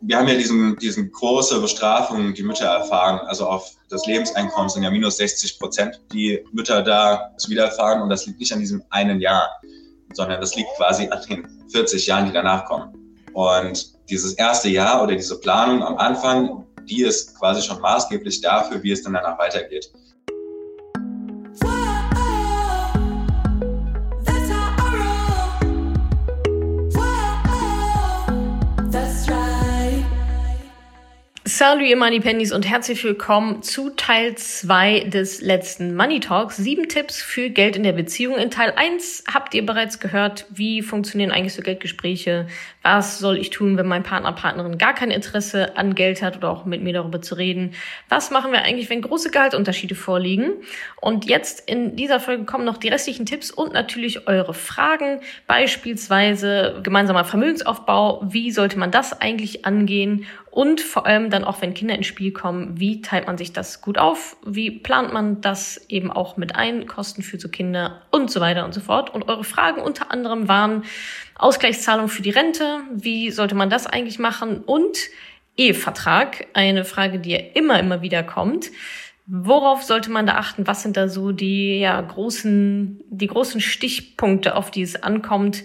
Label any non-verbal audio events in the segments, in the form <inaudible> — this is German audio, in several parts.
wir haben ja diesen, diesen große Bestrafung, die Mütter erfahren. Also auf das Lebenseinkommen sind ja minus 60 Prozent, die Mütter da wieder erfahren. Und das liegt nicht an diesem einen Jahr, sondern das liegt quasi an den 40 Jahren, die danach kommen. Und dieses erste Jahr oder diese Planung am Anfang, die ist quasi schon maßgeblich dafür, wie es dann danach weitergeht. Salut ihr Money Pennies und herzlich willkommen zu Teil 2 des letzten Money Talks. Sieben Tipps für Geld in der Beziehung. In Teil 1 habt ihr bereits gehört, wie funktionieren eigentlich so Geldgespräche, was soll ich tun, wenn mein Partner, Partnerin gar kein Interesse an Geld hat oder auch mit mir darüber zu reden. Was machen wir eigentlich, wenn große Gehaltunterschiede vorliegen? Und jetzt in dieser Folge kommen noch die restlichen Tipps und natürlich eure Fragen, beispielsweise gemeinsamer Vermögensaufbau. Wie sollte man das eigentlich angehen? Und vor allem dann auch, wenn Kinder ins Spiel kommen, wie teilt man sich das gut auf? Wie plant man das eben auch mit ein? Kosten für so Kinder und so weiter und so fort. Und eure Fragen unter anderem waren Ausgleichszahlung für die Rente. Wie sollte man das eigentlich machen? Und Ehevertrag. Eine Frage, die ja immer, immer wieder kommt. Worauf sollte man da achten? Was sind da so die ja, großen, die großen Stichpunkte, auf die es ankommt?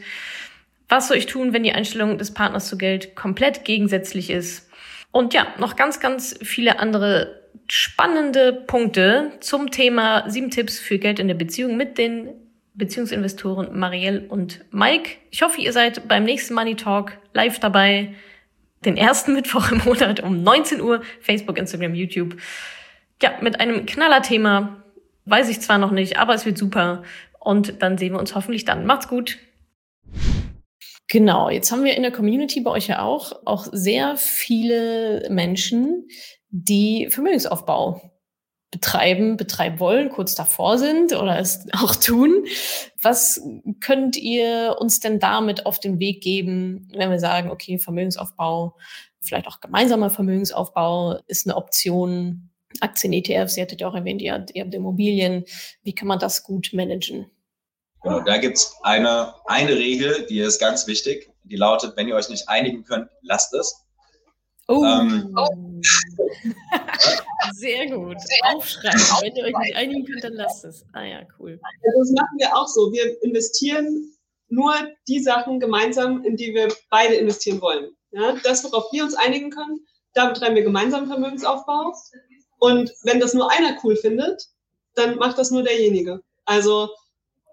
Was soll ich tun, wenn die Einstellung des Partners zu Geld komplett gegensätzlich ist? Und ja, noch ganz, ganz viele andere spannende Punkte zum Thema sieben Tipps für Geld in der Beziehung mit den Beziehungsinvestoren Marielle und Mike. Ich hoffe, ihr seid beim nächsten Money Talk live dabei. Den ersten <laughs> Mittwoch im Monat um 19 Uhr. Facebook, Instagram, YouTube. Ja, mit einem Knallerthema. Weiß ich zwar noch nicht, aber es wird super. Und dann sehen wir uns hoffentlich dann. Macht's gut. Genau, jetzt haben wir in der Community bei euch ja auch, auch sehr viele Menschen, die Vermögensaufbau betreiben, betreiben wollen, kurz davor sind oder es <laughs> auch tun. Was könnt ihr uns denn damit auf den Weg geben, wenn wir sagen, okay, Vermögensaufbau, vielleicht auch gemeinsamer Vermögensaufbau ist eine Option, Aktien, ETFs, ihr hattet ja auch erwähnt, ihr habt, ihr habt Immobilien. Wie kann man das gut managen? Genau, da gibt's eine, eine Regel, die ist ganz wichtig. Die lautet, wenn ihr euch nicht einigen könnt, lasst es. Oh. Ähm, oh. <laughs> Sehr gut. Aufschreiben. Wenn ihr euch nicht einigen könnt, dann lasst es. Ah ja, cool. Das machen wir auch so. Wir investieren nur die Sachen gemeinsam, in die wir beide investieren wollen. Ja, das, worauf wir uns einigen können, da betreiben wir gemeinsam Vermögensaufbau. Und wenn das nur einer cool findet, dann macht das nur derjenige. Also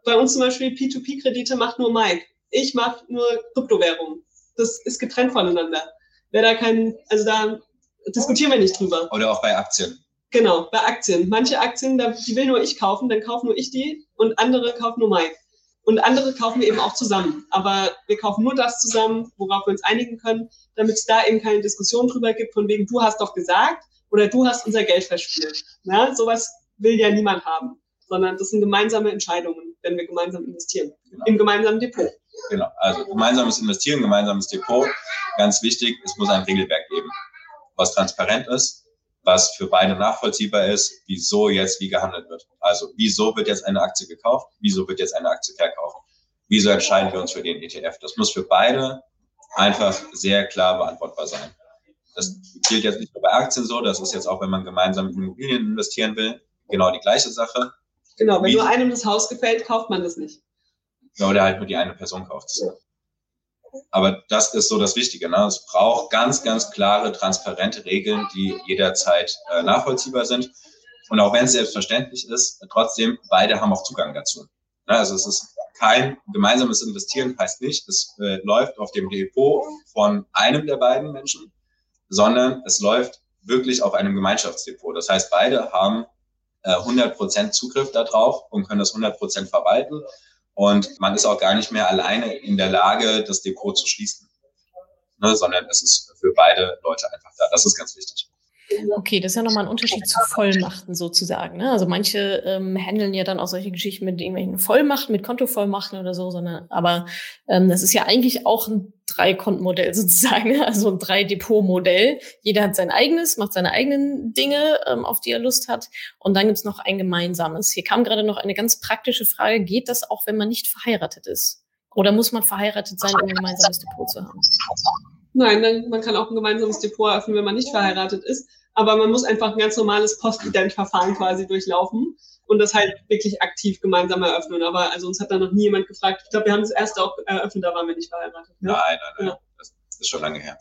bei uns zum Beispiel P2P-Kredite macht nur Mike. Ich mache nur Kryptowährungen. Das ist getrennt voneinander. Wer da kein, also da diskutieren wir nicht drüber. Oder auch bei Aktien. Genau, bei Aktien. Manche Aktien, die will nur ich kaufen, dann kaufe nur ich die und andere kaufen nur Mike. Und andere kaufen wir eben auch zusammen. Aber wir kaufen nur das zusammen, worauf wir uns einigen können, damit es da eben keine Diskussion drüber gibt, von wegen, du hast doch gesagt oder du hast unser Geld verspielt. Ja, sowas will ja niemand haben, sondern das sind gemeinsame Entscheidungen wenn wir gemeinsam investieren. Genau. Im gemeinsamen Depot. Genau, also gemeinsames Investieren, gemeinsames Depot. Ganz wichtig, es muss ein Regelwerk geben, was transparent ist, was für beide nachvollziehbar ist, wieso jetzt wie gehandelt wird. Also wieso wird jetzt eine Aktie gekauft, wieso wird jetzt eine Aktie verkauft, wieso entscheiden wir uns für den ETF. Das muss für beide einfach sehr klar beantwortbar sein. Das gilt jetzt nicht nur bei Aktien so, das ist jetzt auch, wenn man gemeinsam in Immobilien investieren will, genau die gleiche Sache. Genau, wenn nur einem das Haus gefällt, kauft man das nicht. Ja, oder halt nur die eine Person kauft es. Ja. Aber das ist so das Wichtige. Ne? Es braucht ganz, ganz klare, transparente Regeln, die jederzeit äh, nachvollziehbar sind. Und auch wenn es selbstverständlich ist, trotzdem, beide haben auch Zugang dazu. Ne? Also es ist kein gemeinsames Investieren, heißt nicht, es äh, läuft auf dem Depot von einem der beiden Menschen, sondern es läuft wirklich auf einem Gemeinschaftsdepot. Das heißt, beide haben 100% äh, Zugriff darauf und können das 100% verwalten. Und man ist auch gar nicht mehr alleine in der Lage, das Depot zu schließen, ne, sondern es ist für beide Leute einfach da. Das ist ganz wichtig. Okay, das ist ja nochmal ein Unterschied zu Vollmachten sozusagen. Ne? Also manche ähm, handeln ja dann auch solche Geschichten mit irgendwelchen Vollmachten, mit Kontovollmachten oder so, sondern aber ähm, das ist ja eigentlich auch ein Drei-Konten-Modell <laughs> sozusagen, ne? also ein Drei-Depot-Modell. Jeder hat sein eigenes, macht seine eigenen Dinge, ähm, auf die er Lust hat. Und dann gibt's noch ein gemeinsames. Hier kam gerade noch eine ganz praktische Frage. Geht das auch, wenn man nicht verheiratet ist? Oder muss man verheiratet sein, um ein gemeinsames Depot zu haben? Nein, man kann auch ein gemeinsames Depot eröffnen, wenn man nicht verheiratet ist. Aber man muss einfach ein ganz normales Postident-Verfahren quasi durchlaufen und das halt wirklich aktiv gemeinsam eröffnen. Aber also uns hat da noch nie jemand gefragt. Ich glaube, wir haben das erste auch eröffnet, da waren wir nicht verheiratet. Ne? Nein, nein, nein. Ja. Das ist schon lange her.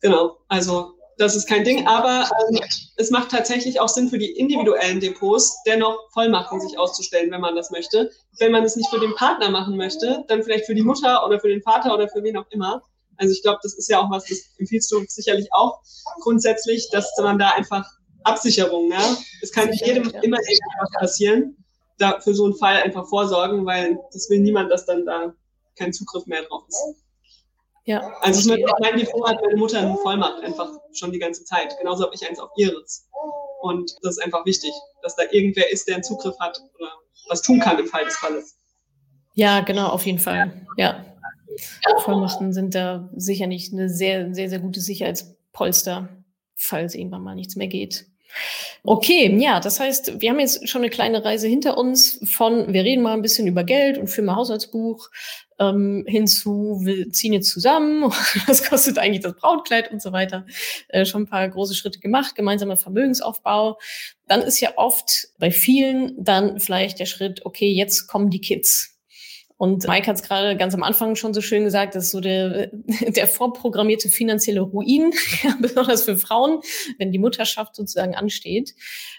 Genau, also das ist kein Ding, aber ähm, es macht tatsächlich auch Sinn für die individuellen Depots, dennoch Vollmachten sich auszustellen, wenn man das möchte. Wenn man es nicht für den Partner machen möchte, dann vielleicht für die Mutter oder für den Vater oder für wen auch immer. Also ich glaube, das ist ja auch was, das empfiehlst du sicherlich auch grundsätzlich, dass man da einfach Absicherung, ja. Es kann jedem ja. immer irgendwas passieren. Da für so einen Fall einfach vorsorgen, weil das will niemand, dass dann da kein Zugriff mehr drauf ist. Ja. Also ich mein Depot hat meine Mutter eine Vollmacht einfach schon die ganze Zeit. Genauso habe ich eins auf ihres. Und das ist einfach wichtig, dass da irgendwer ist, der einen Zugriff hat oder was tun kann im Fall des Falles. Ja, genau, auf jeden Fall. Ja. Vollmachten sind da sicher nicht eine sehr, sehr, sehr gute Sicherheitspolster, falls irgendwann mal nichts mehr geht. Okay, ja, das heißt, wir haben jetzt schon eine kleine Reise hinter uns von, wir reden mal ein bisschen über Geld und führen mal Haushaltsbuch, ähm, hinzu, wir ziehen jetzt zusammen, <laughs> was kostet eigentlich das Brautkleid und so weiter. Äh, schon ein paar große Schritte gemacht, gemeinsamer Vermögensaufbau. Dann ist ja oft bei vielen dann vielleicht der Schritt, okay, jetzt kommen die Kids. Und Mike hat es gerade ganz am Anfang schon so schön gesagt, das ist so der, <laughs> der vorprogrammierte finanzielle Ruin, <laughs> besonders für Frauen, wenn die Mutterschaft sozusagen ansteht.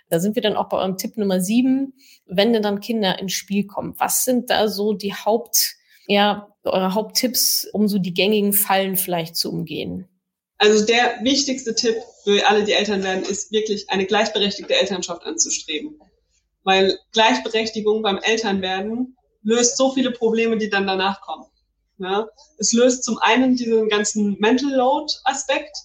Da sind wir dann auch bei eurem Tipp Nummer sieben, wenn denn dann Kinder ins Spiel kommen. Was sind da so die Haupt, ja, eure Haupttipps, um so die gängigen Fallen vielleicht zu umgehen? Also der wichtigste Tipp für alle, die Eltern werden, ist wirklich eine gleichberechtigte Elternschaft anzustreben. Weil Gleichberechtigung beim Elternwerden löst so viele Probleme, die dann danach kommen. Ja? Es löst zum einen diesen ganzen Mental Load Aspekt,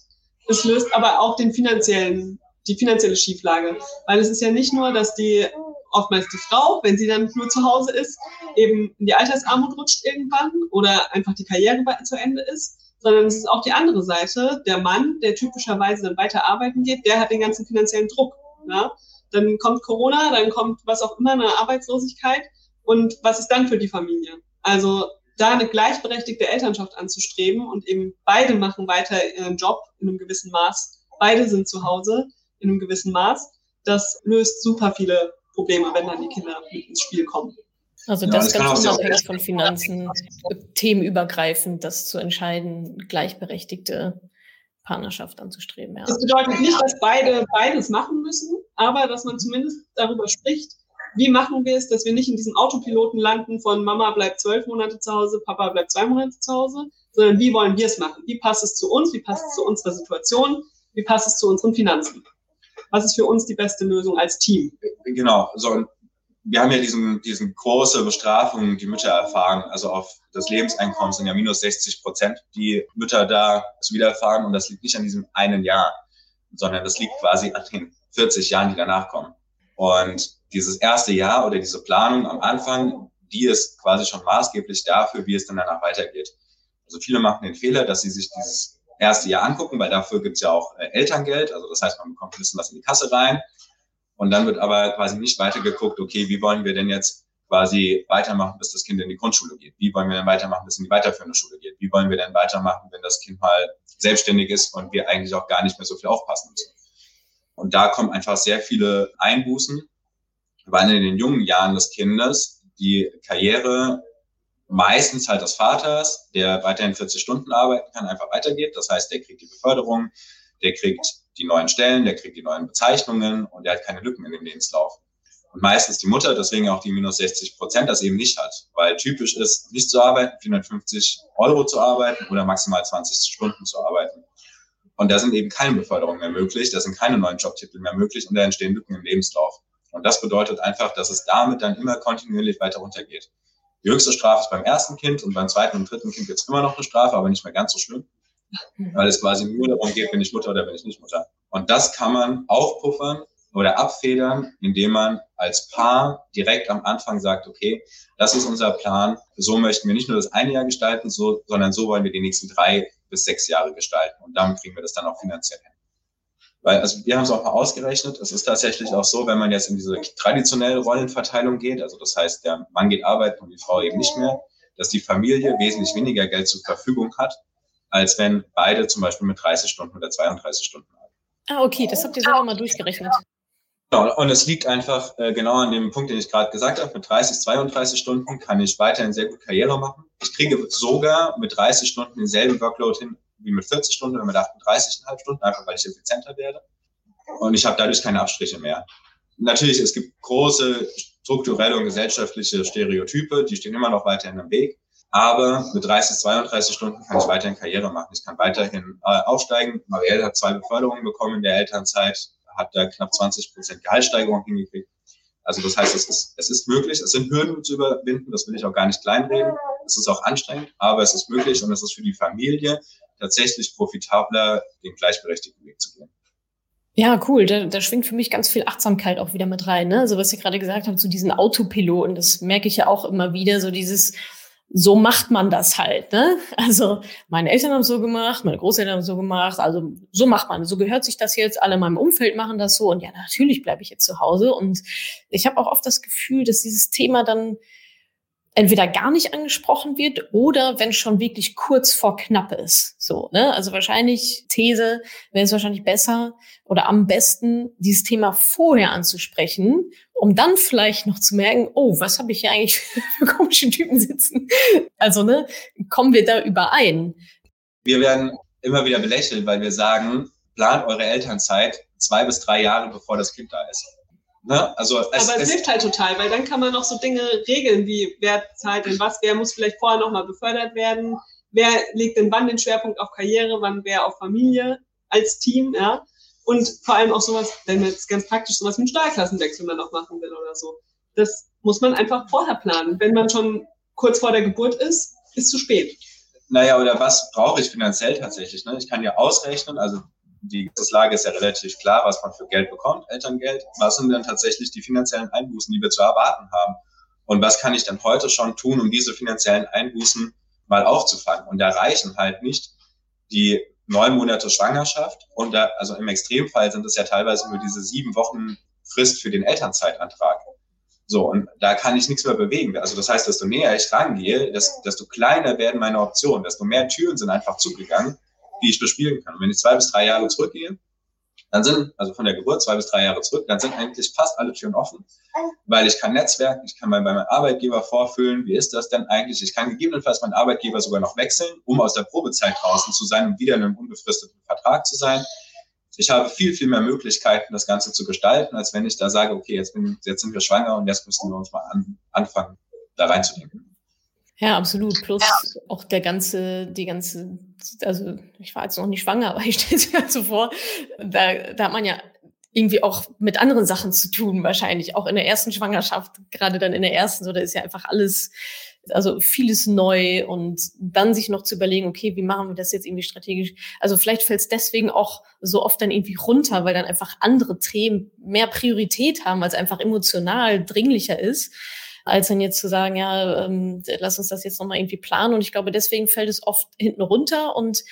es löst aber auch den finanziellen, die finanzielle Schieflage. Weil es ist ja nicht nur, dass die oftmals die Frau, wenn sie dann nur zu Hause ist, eben in die Altersarmut rutscht irgendwann oder einfach die Karriere zu Ende ist, sondern es ist auch die andere Seite, der Mann, der typischerweise dann weiter arbeiten geht, der hat den ganzen finanziellen Druck. Ja? Dann kommt Corona, dann kommt was auch immer, eine Arbeitslosigkeit und was ist dann für die Familie? Also da eine gleichberechtigte Elternschaft anzustreben und eben beide machen weiter ihren Job in einem gewissen Maß. Beide sind zu Hause in einem gewissen Maß. Das löst super viele Probleme, wenn dann die Kinder mit ins Spiel kommen. Also das, ja, das ganz unabhängig von Finanzen, themenübergreifend, das zu entscheiden, gleichberechtigte Partnerschaft anzustreben. Ja. Das bedeutet nicht, dass beide beides machen müssen, aber dass man zumindest darüber spricht, wie machen wir es, dass wir nicht in diesem Autopiloten landen von Mama bleibt zwölf Monate zu Hause, Papa bleibt zwei Monate zu Hause, sondern wie wollen wir es machen? Wie passt es zu uns? Wie passt es zu unserer Situation? Wie passt es zu unseren Finanzen? Was ist für uns die beste Lösung als Team? Genau. So, wir haben ja diesen, diesen große Bestrafung, die Mütter erfahren. Also auf das Lebenseinkommen sind ja minus 60 Prozent, die Mütter da zu widerfahren. Und das liegt nicht an diesem einen Jahr, sondern das liegt quasi an den 40 Jahren, die danach kommen. Und dieses erste Jahr oder diese Planung am Anfang, die ist quasi schon maßgeblich dafür, wie es dann danach weitergeht. Also viele machen den Fehler, dass sie sich dieses erste Jahr angucken, weil dafür gibt's ja auch äh, Elterngeld. Also das heißt, man bekommt ein bisschen was in die Kasse rein. Und dann wird aber quasi nicht weiter geguckt, okay, wie wollen wir denn jetzt quasi weitermachen, bis das Kind in die Grundschule geht? Wie wollen wir denn weitermachen, bis in die weiterführende Schule geht? Wie wollen wir denn weitermachen, wenn das Kind mal selbstständig ist und wir eigentlich auch gar nicht mehr so viel aufpassen müssen? Und da kommen einfach sehr viele Einbußen weil in den jungen Jahren des Kindes die Karriere meistens halt des Vaters, der weiterhin 40 Stunden arbeiten kann, einfach weitergeht. Das heißt, der kriegt die Beförderung, der kriegt die neuen Stellen, der kriegt die neuen Bezeichnungen und der hat keine Lücken in dem Lebenslauf. Und meistens die Mutter, deswegen auch die minus 60 Prozent, das eben nicht hat. Weil typisch ist, nicht zu arbeiten, 450 Euro zu arbeiten oder maximal 20 Stunden zu arbeiten. Und da sind eben keine Beförderungen mehr möglich, da sind keine neuen Jobtitel mehr möglich und da entstehen Lücken im Lebenslauf. Und das bedeutet einfach, dass es damit dann immer kontinuierlich weiter runtergeht. Die höchste Strafe ist beim ersten Kind und beim zweiten und dritten Kind gibt es immer noch eine Strafe, aber nicht mehr ganz so schlimm, weil es quasi nur darum geht, bin ich Mutter oder bin ich nicht Mutter. Und das kann man aufpuffern oder abfedern, indem man als Paar direkt am Anfang sagt, okay, das ist unser Plan, so möchten wir nicht nur das eine Jahr gestalten, so, sondern so wollen wir die nächsten drei bis sechs Jahre gestalten. Und damit kriegen wir das dann auch finanziell hin. Weil, also wir haben es auch mal ausgerechnet, es ist tatsächlich auch so, wenn man jetzt in diese traditionelle Rollenverteilung geht, also das heißt, der Mann geht arbeiten und die Frau eben nicht mehr, dass die Familie wesentlich weniger Geld zur Verfügung hat, als wenn beide zum Beispiel mit 30 Stunden oder 32 Stunden arbeiten. Ah, okay, das habt ihr selber mal durchgerechnet. Genau, und es liegt einfach äh, genau an dem Punkt, den ich gerade gesagt habe. Mit 30, 32 Stunden kann ich weiterhin sehr gut Karriere machen. Ich kriege sogar mit 30 Stunden denselben Workload hin wie mit 40 Stunden oder mit 38,5 Stunden, einfach weil ich effizienter werde. Und ich habe dadurch keine Abstriche mehr. Natürlich, es gibt große strukturelle und gesellschaftliche Stereotype, die stehen immer noch weiterhin im Weg. Aber mit 30, 32 Stunden kann ich weiterhin Karriere machen. Ich kann weiterhin äh, aufsteigen. Marielle hat zwei Beförderungen bekommen in der Elternzeit, hat da knapp 20 Prozent Gehaltssteigerung hingekriegt. Also das heißt, es ist, es ist möglich, es sind Hürden zu überwinden, das will ich auch gar nicht kleinreden. Es ist auch anstrengend, aber es ist möglich und es ist für die Familie tatsächlich profitabler, den gleichberechtigten Weg zu gehen. Ja, cool. Da, da schwingt für mich ganz viel Achtsamkeit auch wieder mit rein. Ne? Also was ihr gerade gesagt habt, so diesen Autopiloten, das merke ich ja auch immer wieder, so dieses, so macht man das halt. Ne? Also meine Eltern haben so gemacht, meine Großeltern haben so gemacht, also so macht man, so gehört sich das jetzt, alle in meinem Umfeld machen das so und ja, natürlich bleibe ich jetzt zu Hause. Und ich habe auch oft das Gefühl, dass dieses Thema dann entweder gar nicht angesprochen wird oder wenn schon wirklich kurz vor knapp ist. So, ne? Also wahrscheinlich These wäre es wahrscheinlich besser oder am besten, dieses Thema vorher anzusprechen, um dann vielleicht noch zu merken, oh, was habe ich hier eigentlich <laughs> für komische Typen sitzen? Also, ne, kommen wir da überein? Wir werden immer wieder belächelt, weil wir sagen, plant eure Elternzeit zwei bis drei Jahre, bevor das Kind da ist. Ne? Also es, Aber es, es, hilft halt total, weil dann kann man noch so Dinge regeln, wie wer zahlt denn was, wer muss vielleicht vorher nochmal befördert werden, wer legt denn wann den Schwerpunkt auf Karriere, wann wer auf Familie als Team, ja. Und vor allem auch sowas, wenn man jetzt ganz praktisch sowas mit Stahlklassenwechsel man noch machen will oder so. Das muss man einfach vorher planen. Wenn man schon kurz vor der Geburt ist, ist zu spät. Naja, oder was brauche ich finanziell tatsächlich? Ne? Ich kann ja ausrechnen, also die Lage ist ja relativ klar, was man für Geld bekommt, Elterngeld. Was sind denn tatsächlich die finanziellen Einbußen, die wir zu erwarten haben? Und was kann ich denn heute schon tun, um diese finanziellen Einbußen mal aufzufangen? Und da reichen halt nicht die neun Monate Schwangerschaft. Und da, also im Extremfall sind es ja teilweise nur diese sieben Wochen Frist für den Elternzeitantrag. So, und da kann ich nichts mehr bewegen. Also das heißt, desto näher ich rangehe, desto kleiner werden meine Optionen, desto mehr Türen sind einfach zugegangen die ich bespielen kann. Und wenn ich zwei bis drei Jahre zurückgehe, dann sind, also von der Geburt zwei bis drei Jahre zurück, dann sind eigentlich fast alle Türen offen, weil ich kann netzwerken, ich kann mal bei meinem Arbeitgeber vorfühlen, wie ist das denn eigentlich? Ich kann gegebenenfalls meinen Arbeitgeber sogar noch wechseln, um aus der Probezeit draußen zu sein und wieder in einem unbefristeten Vertrag zu sein. Ich habe viel, viel mehr Möglichkeiten, das Ganze zu gestalten, als wenn ich da sage, okay, jetzt, bin, jetzt sind wir schwanger und jetzt müssen wir uns mal an, anfangen, da reinzudenken. Ja, absolut. Plus ja. auch der ganze, die ganze, also ich war jetzt noch nicht schwanger, <laughs> aber ich stelle es mir so vor, da, da hat man ja irgendwie auch mit anderen Sachen zu tun, wahrscheinlich. Auch in der ersten Schwangerschaft, gerade dann in der ersten, so da ist ja einfach alles, also vieles neu und dann sich noch zu überlegen, okay, wie machen wir das jetzt irgendwie strategisch? Also vielleicht fällt es deswegen auch so oft dann irgendwie runter, weil dann einfach andere Themen mehr Priorität haben, als einfach emotional dringlicher ist als dann jetzt zu sagen, ja, ähm, lass uns das jetzt nochmal irgendwie planen. Und ich glaube, deswegen fällt es oft hinten runter und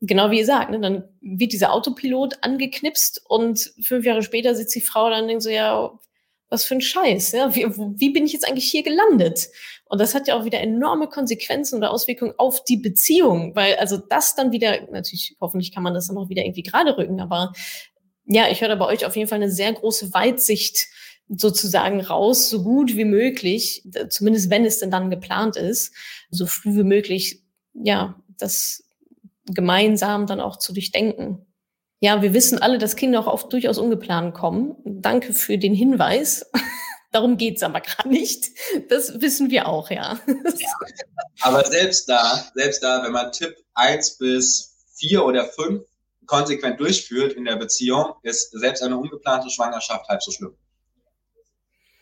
genau wie ihr sagt, ne, dann wird dieser Autopilot angeknipst und fünf Jahre später sitzt die Frau dann und denkt so, ja, was für ein Scheiß, ja, wie, wie bin ich jetzt eigentlich hier gelandet? Und das hat ja auch wieder enorme Konsequenzen oder Auswirkungen auf die Beziehung, weil also das dann wieder, natürlich, hoffentlich kann man das dann auch wieder irgendwie gerade rücken, aber ja, ich höre da bei euch auf jeden Fall eine sehr große Weitsicht sozusagen raus, so gut wie möglich, zumindest wenn es denn dann geplant ist, so früh wie möglich, ja, das gemeinsam dann auch zu durchdenken. Ja, wir wissen alle, dass Kinder auch oft durchaus ungeplant kommen. Danke für den Hinweis. <laughs> Darum geht's aber gar nicht. Das wissen wir auch, ja. Aber selbst da, selbst da, wenn man Tipp eins bis vier oder fünf konsequent durchführt in der Beziehung, ist selbst eine ungeplante Schwangerschaft halb so schlimm.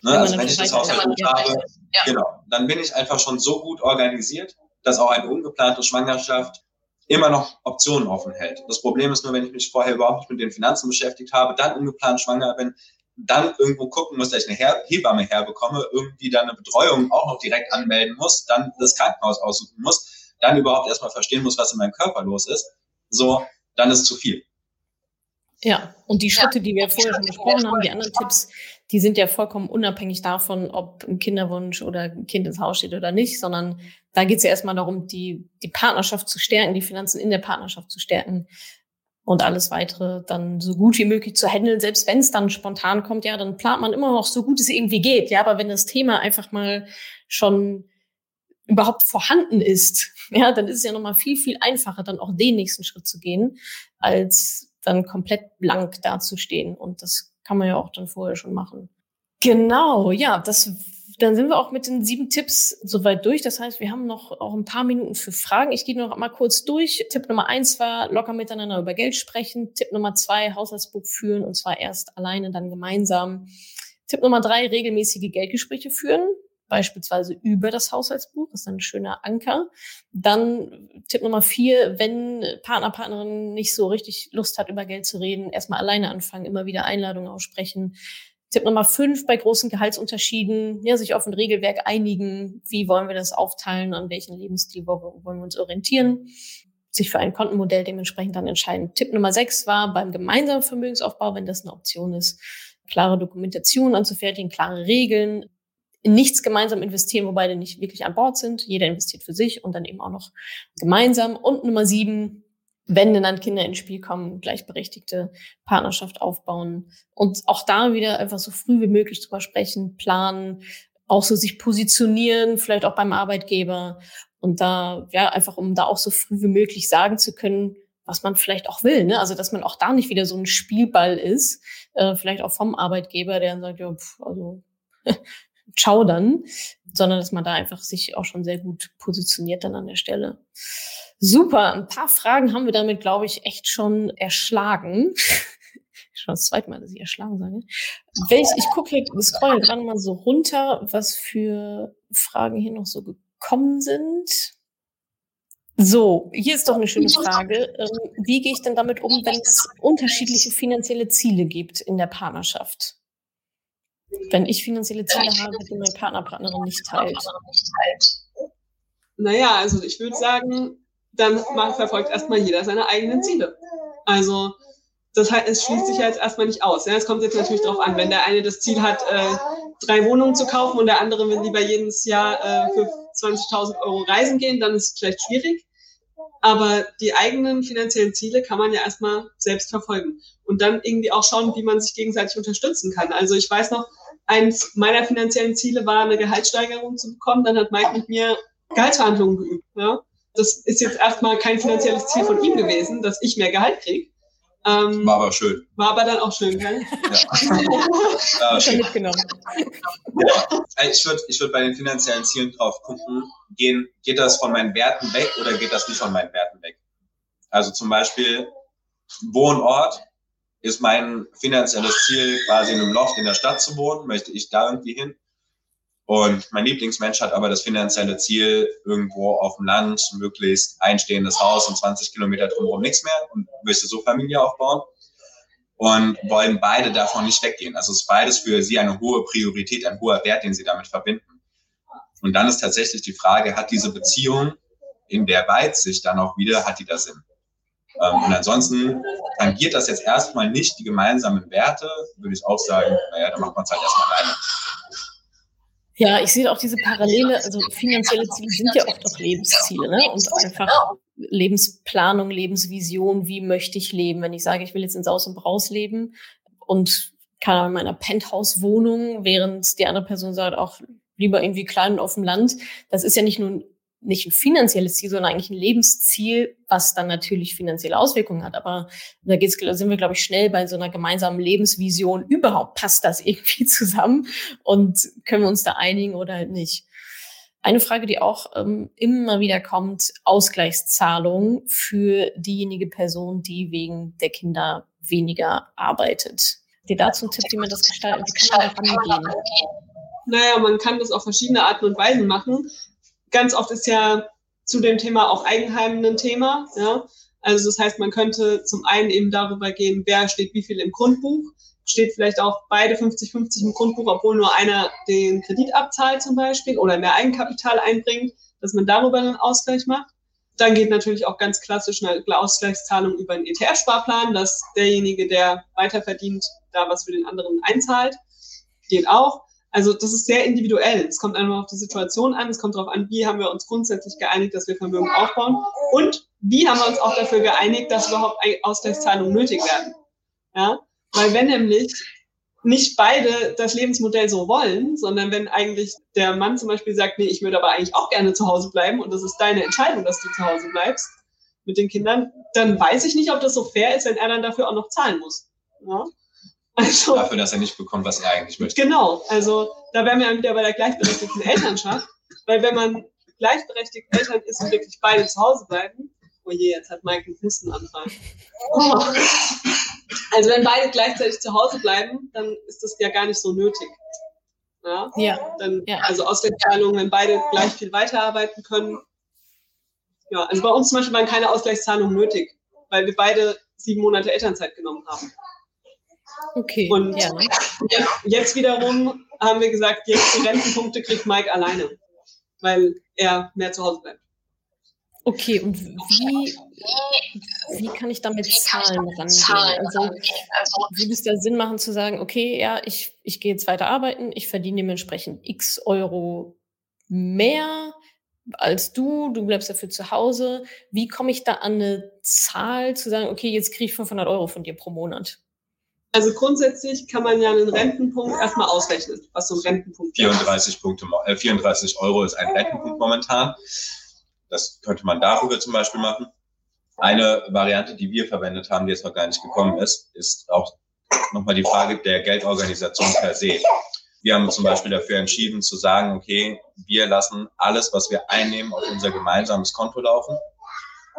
Ne? Also wenn ich das Haus gut habe, ja. genau, dann bin ich einfach schon so gut organisiert, dass auch eine ungeplante Schwangerschaft immer noch Optionen offen hält. Das Problem ist nur, wenn ich mich vorher überhaupt nicht mit den Finanzen beschäftigt habe, dann ungeplant schwanger bin, dann irgendwo gucken muss, dass ich eine Hebamme herbekomme, irgendwie dann eine Betreuung auch noch direkt anmelden muss, dann das Krankenhaus aussuchen muss, dann überhaupt erstmal verstehen muss, was in meinem Körper los ist, so, dann ist zu viel. Ja, und die Schritte, die wir vorher schon besprochen haben, die anderen Tipps, die sind ja vollkommen unabhängig davon, ob ein Kinderwunsch oder ein Kind ins Haus steht oder nicht, sondern da geht es ja erstmal darum, die, die Partnerschaft zu stärken, die Finanzen in der Partnerschaft zu stärken und alles weitere dann so gut wie möglich zu handeln. Selbst wenn es dann spontan kommt, ja, dann plant man immer noch so gut es irgendwie geht. Ja, aber wenn das Thema einfach mal schon überhaupt vorhanden ist, <laughs> ja, dann ist es ja nochmal viel, viel einfacher, dann auch den nächsten Schritt zu gehen, als dann komplett blank dazustehen. Und das kann man ja auch dann vorher schon machen. Genau, ja, das, dann sind wir auch mit den sieben Tipps soweit durch. Das heißt, wir haben noch auch ein paar Minuten für Fragen. Ich gehe noch mal kurz durch. Tipp Nummer eins war locker miteinander über Geld sprechen. Tipp Nummer zwei, Haushaltsbuch führen und zwar erst alleine, dann gemeinsam. Tipp Nummer drei, regelmäßige Geldgespräche führen beispielsweise über das Haushaltsbuch, das ist ein schöner Anker. Dann Tipp Nummer vier, wenn Partner, Partnerin nicht so richtig Lust hat, über Geld zu reden, erstmal alleine anfangen, immer wieder Einladungen aussprechen. Tipp Nummer fünf, bei großen Gehaltsunterschieden, ja, sich auf ein Regelwerk einigen. Wie wollen wir das aufteilen? An welchen Lebensstil wollen wir uns orientieren? Sich für ein Kontenmodell dementsprechend dann entscheiden. Tipp Nummer sechs war beim gemeinsamen Vermögensaufbau, wenn das eine Option ist, klare Dokumentation anzufertigen, klare Regeln, in nichts gemeinsam investieren, wo beide nicht wirklich an Bord sind. Jeder investiert für sich und dann eben auch noch gemeinsam. Und Nummer sieben, wenn dann Kinder ins Spiel kommen, gleichberechtigte Partnerschaft aufbauen und auch da wieder einfach so früh wie möglich drüber sprechen, planen, auch so sich positionieren, vielleicht auch beim Arbeitgeber und da, ja, einfach um da auch so früh wie möglich sagen zu können, was man vielleicht auch will, ne? Also dass man auch da nicht wieder so ein Spielball ist, äh, vielleicht auch vom Arbeitgeber, der dann sagt, ja, pf, also schaudern, sondern dass man da einfach sich auch schon sehr gut positioniert dann an der Stelle. Super, ein paar Fragen haben wir damit, glaube ich, echt schon erschlagen. <laughs> schon das zweite Mal, dass ich erschlagen sage. Welch, ich gucke hier, scroll gerade mal so runter, was für Fragen hier noch so gekommen sind. So, hier ist doch eine schöne Frage. Ähm, wie gehe ich denn damit um, wenn es unterschiedliche finanzielle Ziele gibt in der Partnerschaft? Wenn ich finanzielle Ziele habe, die mein Partner, Partnerin nicht teilt? Naja, also ich würde sagen, dann verfolgt erstmal jeder seine eigenen Ziele. Also das heißt, es schließt sich ja jetzt erstmal nicht aus. Es kommt jetzt natürlich darauf an, wenn der eine das Ziel hat, äh, drei Wohnungen zu kaufen und der andere will lieber jedes Jahr äh, für 20.000 Euro reisen gehen, dann ist es vielleicht schwierig. Aber die eigenen finanziellen Ziele kann man ja erstmal selbst verfolgen und dann irgendwie auch schauen, wie man sich gegenseitig unterstützen kann. Also ich weiß noch, eins meiner finanziellen Ziele war, eine Gehaltssteigerung zu bekommen. Dann hat Mike mit mir Gehaltsverhandlungen geübt. Ja? Das ist jetzt erstmal kein finanzielles Ziel von ihm gewesen, dass ich mehr Gehalt kriege. Ähm, war aber schön. War aber dann auch schön, gell? Ja. <laughs> Schon mitgenommen. Ja. Ich würde ich würd bei den finanziellen Zielen drauf gucken, gehen, geht das von meinen Werten weg oder geht das nicht von meinen Werten weg? Also zum Beispiel Wohnort ist mein finanzielles Ziel, quasi in einem Loft in der Stadt zu wohnen, möchte ich da irgendwie hin. Und mein Lieblingsmensch hat aber das finanzielle Ziel, irgendwo auf dem Land, möglichst einstehendes Haus und 20 Kilometer drumherum nichts mehr und möchte so Familie aufbauen. Und wollen beide davon nicht weggehen. Also ist beides für sie eine hohe Priorität, ein hoher Wert, den sie damit verbinden. Und dann ist tatsächlich die Frage, hat diese Beziehung in der Weitsicht dann auch wieder, hat die da Sinn? Ähm, und ansonsten tangiert das jetzt erstmal nicht die gemeinsamen Werte, würde ich auch sagen, naja, dann macht man es halt erstmal alleine. Ja, ich sehe auch diese Parallele, also finanzielle Ziele sind ja oft auch Lebensziele, ne? Und einfach Lebensplanung, Lebensvision, wie möchte ich leben? Wenn ich sage, ich will jetzt in Saus und Braus leben und kann in meiner Penthouse-Wohnung, während die andere Person sagt, auch lieber irgendwie klein und auf dem Land. Das ist ja nicht nur nicht ein finanzielles Ziel, sondern eigentlich ein Lebensziel, was dann natürlich finanzielle Auswirkungen hat. Aber da geht's, sind wir, glaube ich, schnell bei so einer gemeinsamen Lebensvision. Überhaupt passt das irgendwie <laughs> zusammen und können wir uns da einigen oder halt nicht. Eine Frage, die auch ähm, immer wieder kommt, Ausgleichszahlung für diejenige Person, die wegen der Kinder weniger arbeitet. Dir dazu ein Tipp, wie man das gestalten, wie kann man da rangehen? Naja, man kann das auf verschiedene Arten und Weisen machen ganz oft ist ja zu dem Thema auch Eigenheim ein Thema. Ja? Also das heißt, man könnte zum einen eben darüber gehen, wer steht wie viel im Grundbuch. Steht vielleicht auch beide 50-50 im Grundbuch, obwohl nur einer den Kredit abzahlt zum Beispiel oder mehr Eigenkapital einbringt, dass man darüber einen Ausgleich macht. dann geht natürlich auch ganz klassisch eine Ausgleichszahlung über einen ETF-Sparplan, dass derjenige, der weiter verdient, da was für den anderen einzahlt. Geht auch. Also das ist sehr individuell. Es kommt einfach auf die Situation an. Es kommt darauf an, wie haben wir uns grundsätzlich geeinigt, dass wir Vermögen aufbauen und wie haben wir uns auch dafür geeinigt, dass überhaupt Ausgleichszahlungen nötig werden. Ja, weil wenn nämlich nicht beide das Lebensmodell so wollen, sondern wenn eigentlich der Mann zum Beispiel sagt, nee, ich würde aber eigentlich auch gerne zu Hause bleiben und das ist deine Entscheidung, dass du zu Hause bleibst mit den Kindern, dann weiß ich nicht, ob das so fair ist, wenn er dann dafür auch noch zahlen muss. Ja? Also, dafür, dass er nicht bekommt, was er eigentlich möchte. Genau, also da wären wir dann wieder bei der gleichberechtigten Elternschaft, weil wenn man gleichberechtigt Eltern ist und wirklich beide zu Hause bleiben, oh je, jetzt hat Mike einen Hustenanfall. Oh. <laughs> Also wenn beide gleichzeitig zu Hause bleiben, dann ist das ja gar nicht so nötig. Ja. ja. Dann, ja. Also Ausgleichszahlungen, wenn beide gleich viel weiterarbeiten können. Ja, also bei uns zum Beispiel waren keine Ausgleichszahlungen nötig, weil wir beide sieben Monate Elternzeit genommen haben. Okay. Und ja. jetzt wiederum haben wir gesagt, jetzt die Rentenpunkte kriegt Mike alleine, weil er mehr zu Hause bleibt. Okay, und wie, wie kann ich damit Zahlen rangehen? Also, also würde es da Sinn machen zu sagen, okay, ja, ich, ich gehe jetzt weiter arbeiten, ich verdiene dementsprechend x Euro mehr als du, du bleibst dafür zu Hause. Wie komme ich da an eine Zahl zu sagen, okay, jetzt kriege ich 500 Euro von dir pro Monat? Also grundsätzlich kann man ja einen Rentenpunkt erstmal ausrechnen, was so ein Rentenpunkt 34 Punkte, äh, 34 Euro ist ein Rentenpunkt momentan. Das könnte man darüber zum Beispiel machen. Eine Variante, die wir verwendet haben, die jetzt noch gar nicht gekommen ist, ist auch nochmal die Frage der Geldorganisation per se. Wir haben zum Beispiel dafür entschieden zu sagen, okay, wir lassen alles, was wir einnehmen, auf unser gemeinsames Konto laufen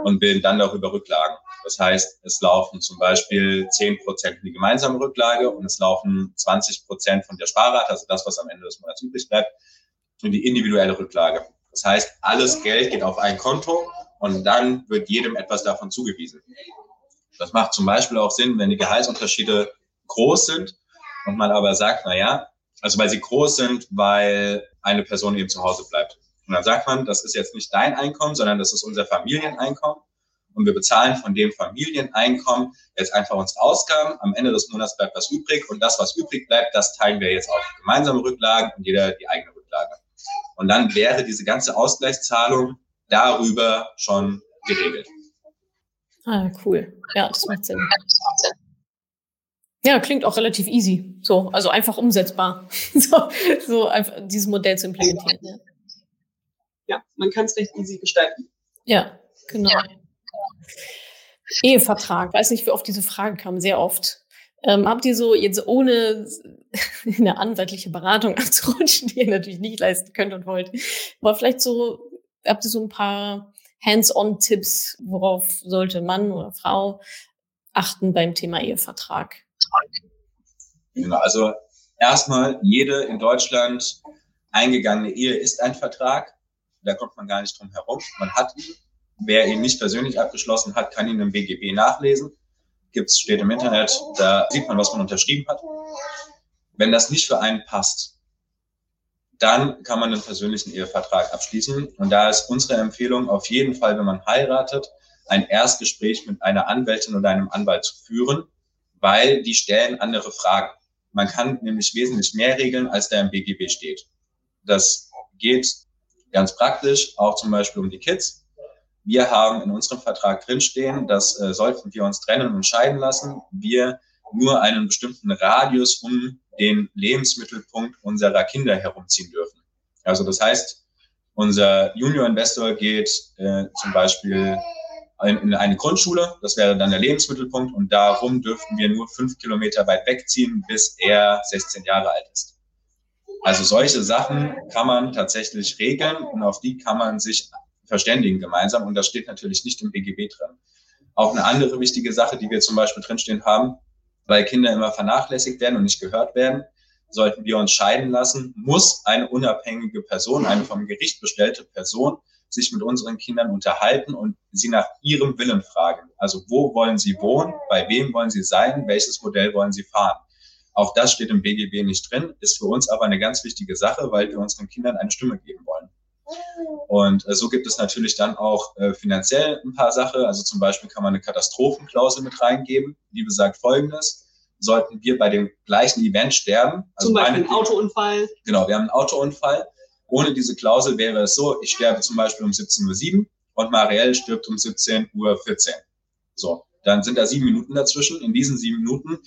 und bilden dann darüber Rücklagen. Das heißt, es laufen zum Beispiel 10 Prozent in die gemeinsame Rücklage und es laufen 20 Prozent von der Sparrate, also das, was am Ende des Monats übrig bleibt, in die individuelle Rücklage. Das heißt, alles Geld geht auf ein Konto und dann wird jedem etwas davon zugewiesen. Das macht zum Beispiel auch Sinn, wenn die Gehaltsunterschiede groß sind und man aber sagt, na ja, also weil sie groß sind, weil eine Person eben zu Hause bleibt. Und dann sagt man, das ist jetzt nicht dein Einkommen, sondern das ist unser Familieneinkommen. Und wir bezahlen von dem Familieneinkommen jetzt einfach unsere Ausgaben. Am Ende des Monats bleibt was übrig. Und das, was übrig bleibt, das teilen wir jetzt auf gemeinsame Rücklagen und jeder die eigene Rücklage. Und dann wäre diese ganze Ausgleichszahlung darüber schon geregelt. Ah, cool. Ja, das macht Sinn. Ja, klingt auch relativ easy. So, also einfach umsetzbar. <laughs> so, so einfach dieses Modell zu implementieren. Ja, man kann es recht easy gestalten. Ja, genau. Ja. Ehevertrag. Weiß nicht, wie oft diese Frage kam. Sehr oft. Ähm, habt ihr so jetzt ohne <laughs> eine anwaltliche Beratung <laughs> abzurutschen, die ihr natürlich nicht leisten könnt und wollt, aber vielleicht so, habt ihr so ein paar Hands-on-Tipps, worauf sollte Mann oder Frau achten beim Thema Ehevertrag? Genau, also erstmal, jede in Deutschland eingegangene Ehe ist ein Vertrag. Da kommt man gar nicht drum herum. Man hat ihn. Wer ihn nicht persönlich abgeschlossen hat, kann ihn im BGB nachlesen gibt's, steht im Internet, da sieht man, was man unterschrieben hat. Wenn das nicht für einen passt, dann kann man einen persönlichen Ehevertrag abschließen. Und da ist unsere Empfehlung auf jeden Fall, wenn man heiratet, ein Erstgespräch mit einer Anwältin oder einem Anwalt zu führen, weil die stellen andere Fragen. Man kann nämlich wesentlich mehr regeln, als da im BGB steht. Das geht ganz praktisch auch zum Beispiel um die Kids. Wir haben in unserem Vertrag drinstehen, dass äh, sollten wir uns trennen und scheiden lassen, wir nur einen bestimmten Radius um den Lebensmittelpunkt unserer Kinder herumziehen dürfen. Also das heißt, unser Junior-Investor geht äh, zum Beispiel in, in eine Grundschule, das wäre dann der Lebensmittelpunkt und darum dürften wir nur fünf Kilometer weit wegziehen, bis er 16 Jahre alt ist. Also solche Sachen kann man tatsächlich regeln und auf die kann man sich verständigen gemeinsam. Und das steht natürlich nicht im BGB drin. Auch eine andere wichtige Sache, die wir zum Beispiel drinstehen haben, weil Kinder immer vernachlässigt werden und nicht gehört werden, sollten wir uns scheiden lassen, muss eine unabhängige Person, eine vom Gericht bestellte Person, sich mit unseren Kindern unterhalten und sie nach ihrem Willen fragen. Also wo wollen sie wohnen, bei wem wollen sie sein, welches Modell wollen sie fahren. Auch das steht im BGB nicht drin, ist für uns aber eine ganz wichtige Sache, weil wir unseren Kindern eine Stimme geben wollen. Und äh, so gibt es natürlich dann auch äh, finanziell ein paar Sachen. Also zum Beispiel kann man eine Katastrophenklausel mit reingeben, die besagt Folgendes. Sollten wir bei dem gleichen Event sterben. Also zum Beispiel ein Autounfall. Genau, wir haben einen Autounfall. Ohne diese Klausel wäre es so, ich sterbe zum Beispiel um 17.07 Uhr und Marielle stirbt um 17.14 Uhr. So, dann sind da sieben Minuten dazwischen. In diesen sieben Minuten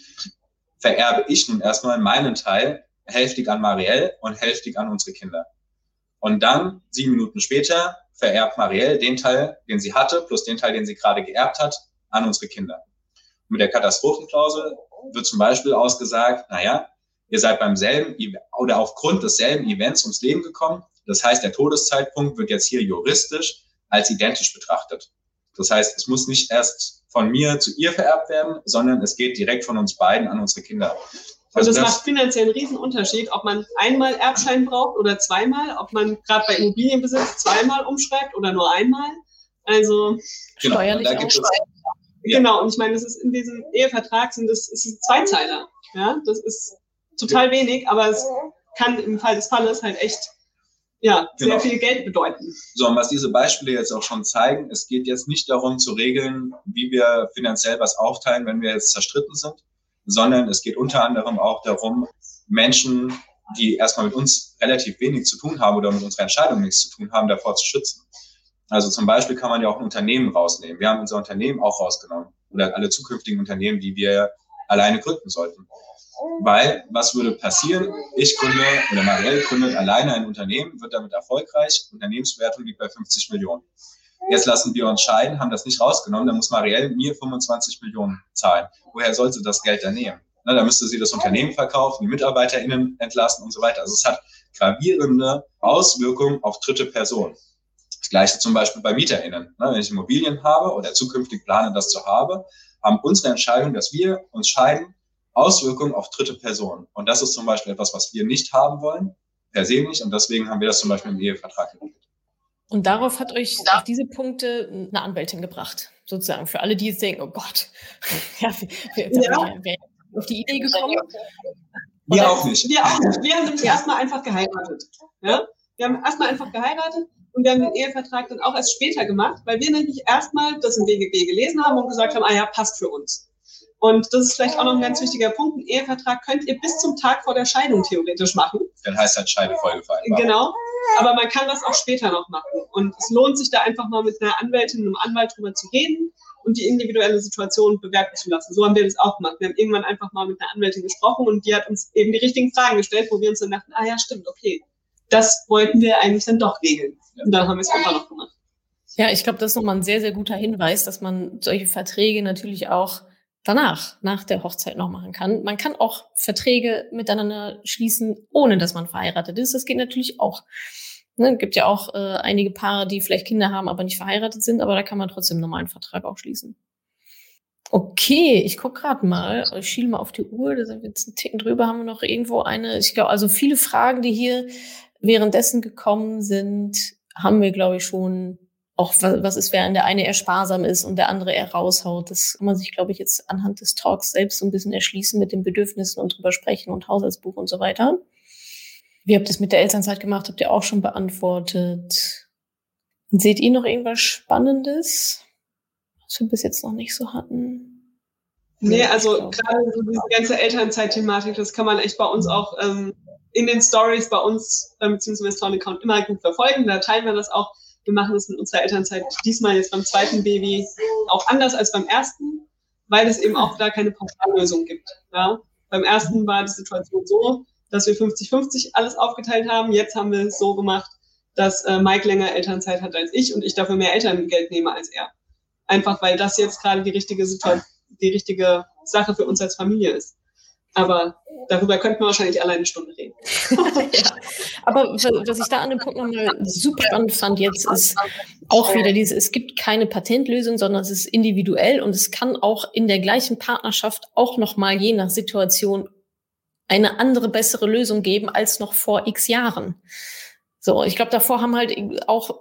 vererbe ich nun erstmal meinen Teil hälftig an Marielle und hälftig an unsere Kinder. Und dann, sieben Minuten später, vererbt Marielle den Teil, den sie hatte, plus den Teil, den sie gerade geerbt hat, an unsere Kinder. mit der Katastrophenklausel wird zum Beispiel ausgesagt, naja, ihr seid beim selben oder aufgrund desselben Events ums Leben gekommen. Das heißt, der Todeszeitpunkt wird jetzt hier juristisch als identisch betrachtet. Das heißt, es muss nicht erst von mir zu ihr vererbt werden, sondern es geht direkt von uns beiden an unsere Kinder. Also, also das, macht finanziell einen riesen Unterschied, ob man einmal Erbschein braucht oder zweimal, ob man gerade bei Immobilienbesitz zweimal umschreibt oder nur einmal. Also genau, steuerlich auch es, ja. Genau, und ich meine, das ist in diesem Ehevertrag sind das, das ist Zweizeiler. Ja, das ist total ja. wenig, aber es kann im Fall des Falles halt echt ja, sehr genau. viel Geld bedeuten. So, und was diese Beispiele jetzt auch schon zeigen, es geht jetzt nicht darum zu regeln, wie wir finanziell was aufteilen, wenn wir jetzt zerstritten sind, sondern es geht unter anderem auch darum, Menschen, die erstmal mit uns relativ wenig zu tun haben oder mit unserer Entscheidung nichts zu tun haben, davor zu schützen. Also zum Beispiel kann man ja auch ein Unternehmen rausnehmen. Wir haben unser Unternehmen auch rausgenommen oder alle zukünftigen Unternehmen, die wir alleine gründen sollten. Weil, was würde passieren? Ich gründe oder Marielle gründet alleine ein Unternehmen, wird damit erfolgreich, Unternehmenswertung liegt bei 50 Millionen. Jetzt lassen wir uns scheiden, haben das nicht rausgenommen, dann muss Marielle mir 25 Millionen zahlen. Woher soll sie das Geld dann nehmen? Na, da müsste sie das Unternehmen verkaufen, die MitarbeiterInnen entlassen und so weiter. Also es hat gravierende Auswirkungen auf dritte Personen. Das gleiche zum Beispiel bei MieterInnen. Wenn ich Immobilien habe oder zukünftig plane, das zu haben, haben unsere Entscheidung, dass wir uns scheiden, Auswirkungen auf dritte Personen. Und das ist zum Beispiel etwas, was wir nicht haben wollen, per se nicht. Und deswegen haben wir das zum Beispiel im Ehevertrag geregelt. Und darauf hat euch auf diese Punkte eine Anwältin gebracht, sozusagen. Für alle, die jetzt denken, oh Gott, <laughs> ja, wer, ja. wer auf die Idee gekommen? Wir auch nicht. Wir auch nicht. Wir haben nämlich ja. erstmal einfach geheiratet. Ja? Wir haben erstmal einfach geheiratet und wir haben den Ehevertrag dann auch erst später gemacht, weil wir nämlich erstmal das im BGB gelesen haben und gesagt haben, ah ja, passt für uns. Und das ist vielleicht auch noch ein ganz wichtiger Punkt. Einen Ehevertrag könnt ihr bis zum Tag vor der Scheidung theoretisch machen. Dann heißt halt Scheidefolgevereinbarung. Genau. Aber man kann das auch später noch machen. Und es lohnt sich da einfach mal mit einer Anwältin, einem Anwalt drüber zu reden und die individuelle Situation bewerten zu lassen. So haben wir das auch gemacht. Wir haben irgendwann einfach mal mit einer Anwältin gesprochen und die hat uns eben die richtigen Fragen gestellt, wo wir uns dann dachten, ah ja, stimmt, okay. Das wollten wir eigentlich dann doch regeln. Und dann haben wir es einfach noch gemacht. Ja, ich glaube, das ist nochmal ein sehr, sehr guter Hinweis, dass man solche Verträge natürlich auch danach, nach der Hochzeit noch machen kann. Man kann auch Verträge miteinander schließen, ohne dass man verheiratet ist. Das geht natürlich auch. Ne, gibt ja auch äh, einige Paare, die vielleicht Kinder haben, aber nicht verheiratet sind, aber da kann man trotzdem einen normalen Vertrag auch schließen. Okay, ich guck gerade mal, ich schiele mal auf die Uhr, da sind wir jetzt einen Ticken drüber, haben wir noch irgendwo eine, ich glaube, also viele Fragen, die hier währenddessen gekommen sind, haben wir, glaube ich, schon auch was ist, während der eine eher sparsam ist und der andere eher raushaut. Das kann man sich, glaube ich, jetzt anhand des Talks selbst so ein bisschen erschließen mit den Bedürfnissen und drüber sprechen und Haushaltsbuch und so weiter. Wie habt ihr es mit der Elternzeit gemacht? Habt ihr auch schon beantwortet? Seht ihr noch irgendwas Spannendes, was wir bis jetzt noch nicht so hatten? Nee, also gerade so diese ganze Elternzeit-Thematik, das kann man echt bei uns auch ähm, in den Stories bei uns, äh, beziehungsweise Storm-Account immer gut verfolgen. Da teilen wir das auch wir machen das mit unserer Elternzeit diesmal jetzt beim zweiten Baby auch anders als beim ersten, weil es eben auch da keine Pauschallösung gibt. Ja? Beim ersten war die Situation so, dass wir 50-50 alles aufgeteilt haben. Jetzt haben wir es so gemacht, dass äh, Mike länger Elternzeit hat als ich und ich dafür mehr Elterngeld nehme als er. Einfach weil das jetzt gerade die richtige Situation, die richtige Sache für uns als Familie ist. Aber darüber könnten wir wahrscheinlich alleine eine Stunde reden. <laughs> ja. Aber was ich da an dem Punkt nochmal super spannend fand jetzt, ist auch wieder diese, es gibt keine Patentlösung, sondern es ist individuell und es kann auch in der gleichen Partnerschaft auch nochmal je nach Situation eine andere, bessere Lösung geben als noch vor x Jahren. So, ich glaube, davor haben halt auch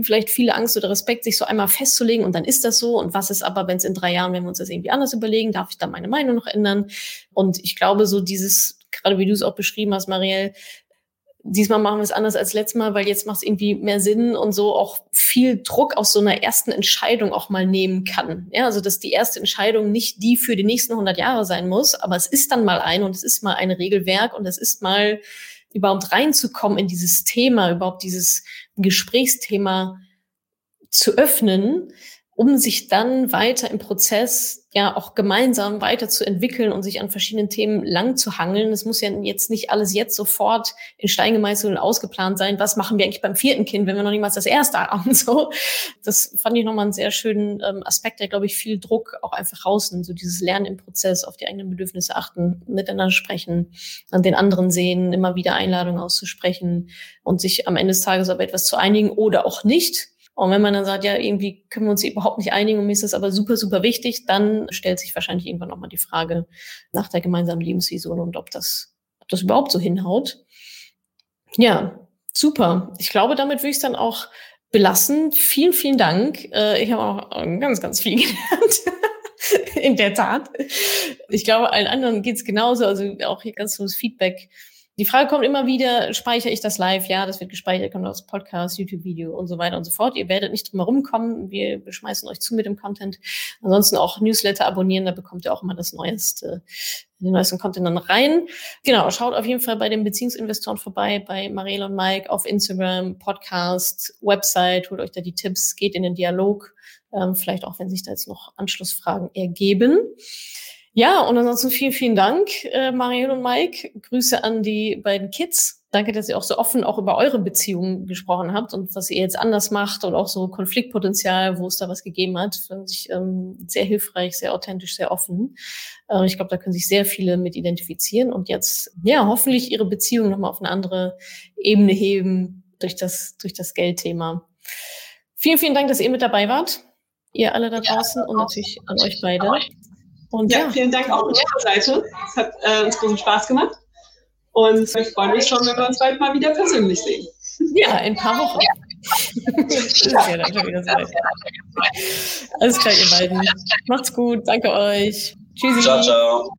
vielleicht viele Angst oder Respekt, sich so einmal festzulegen und dann ist das so. Und was ist aber, wenn es in drei Jahren, wenn wir uns das irgendwie anders überlegen, darf ich dann meine Meinung noch ändern? Und ich glaube, so dieses, gerade wie du es auch beschrieben hast, Marielle, diesmal machen wir es anders als letztes Mal, weil jetzt macht es irgendwie mehr Sinn und so auch viel Druck aus so einer ersten Entscheidung auch mal nehmen kann. Ja, also dass die erste Entscheidung nicht die für die nächsten 100 Jahre sein muss, aber es ist dann mal ein und es ist mal ein Regelwerk und es ist mal überhaupt reinzukommen in dieses Thema, überhaupt dieses Gesprächsthema zu öffnen, um sich dann weiter im Prozess ja auch gemeinsam weiterzuentwickeln und sich an verschiedenen Themen lang zu hangeln. Es muss ja jetzt nicht alles jetzt sofort in Stein gemeißelt und ausgeplant sein. Was machen wir eigentlich beim vierten Kind, wenn wir noch niemals das erste haben? <laughs> So, das fand ich nochmal einen sehr schönen ähm, Aspekt, der, glaube ich, viel Druck auch einfach rausnimmt. So dieses Lernen im Prozess, auf die eigenen Bedürfnisse achten, miteinander sprechen, an den anderen sehen, immer wieder Einladungen auszusprechen und sich am Ende des Tages auf etwas zu einigen oder auch nicht und wenn man dann sagt, ja, irgendwie können wir uns überhaupt nicht einigen und mir ist das aber super, super wichtig, dann stellt sich wahrscheinlich irgendwann nochmal die Frage nach der gemeinsamen Lebensvision und ob das, ob das überhaupt so hinhaut. Ja, super. Ich glaube, damit würde ich es dann auch belassen. Vielen, vielen Dank. Äh, ich habe auch ganz, ganz viel <laughs> gelernt. In der Tat. Ich glaube, allen anderen geht es genauso. Also auch hier ganz tolles Feedback die Frage kommt immer wieder, speichere ich das live? Ja, das wird gespeichert, kommt aus Podcast, YouTube-Video und so weiter und so fort. Ihr werdet nicht drum herum kommen. Wir schmeißen euch zu mit dem Content. Ansonsten auch Newsletter abonnieren, da bekommt ihr auch immer das neueste, den neuesten Content dann rein. Genau, schaut auf jeden Fall bei den Beziehungsinvestoren vorbei, bei Marielle und Mike auf Instagram, Podcast, Website, holt euch da die Tipps, geht in den Dialog. Ähm, vielleicht auch, wenn sich da jetzt noch Anschlussfragen ergeben. Ja, und ansonsten vielen, vielen Dank, äh, Marielle und Mike. Grüße an die beiden Kids. Danke, dass ihr auch so offen auch über eure Beziehungen gesprochen habt und was ihr jetzt anders macht und auch so Konfliktpotenzial, wo es da was gegeben hat. Finde ich ähm, sehr hilfreich, sehr authentisch, sehr offen. Äh, ich glaube, da können sich sehr viele mit identifizieren und jetzt, ja, hoffentlich ihre Beziehung nochmal auf eine andere Ebene heben durch das, durch das Geldthema. Vielen, vielen Dank, dass ihr mit dabei wart. Ihr alle da draußen und natürlich an euch beide. Und ja, ja, vielen Dank auch von Ihrer Seite. Es hat äh, uns großen Spaß gemacht. Und wir freuen uns schon, wenn wir uns bald mal wieder persönlich sehen. Ja, in ein paar Wochen. Ja. <laughs> ja, schon wieder so Alles klar, ihr beiden. Macht's gut. Danke euch. Tschüssi. Ciao, ciao.